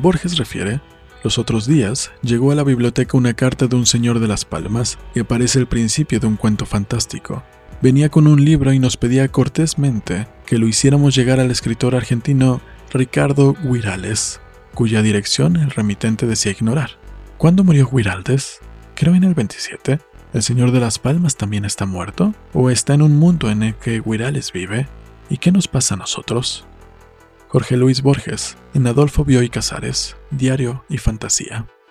Borges refiere, los otros días llegó a la biblioteca una carta de un señor de Las Palmas y aparece el principio de un cuento fantástico. Venía con un libro y nos pedía cortésmente que lo hiciéramos llegar al escritor argentino Ricardo Guirales, cuya dirección el remitente decía ignorar. ¿Cuándo murió Guiraldes? Creo en el 27. ¿El señor de las Palmas también está muerto? ¿O está en un mundo en el que Guirales vive? ¿Y qué nos pasa a nosotros? Jorge Luis Borges, en Adolfo Bioy Casares, Diario y Fantasía.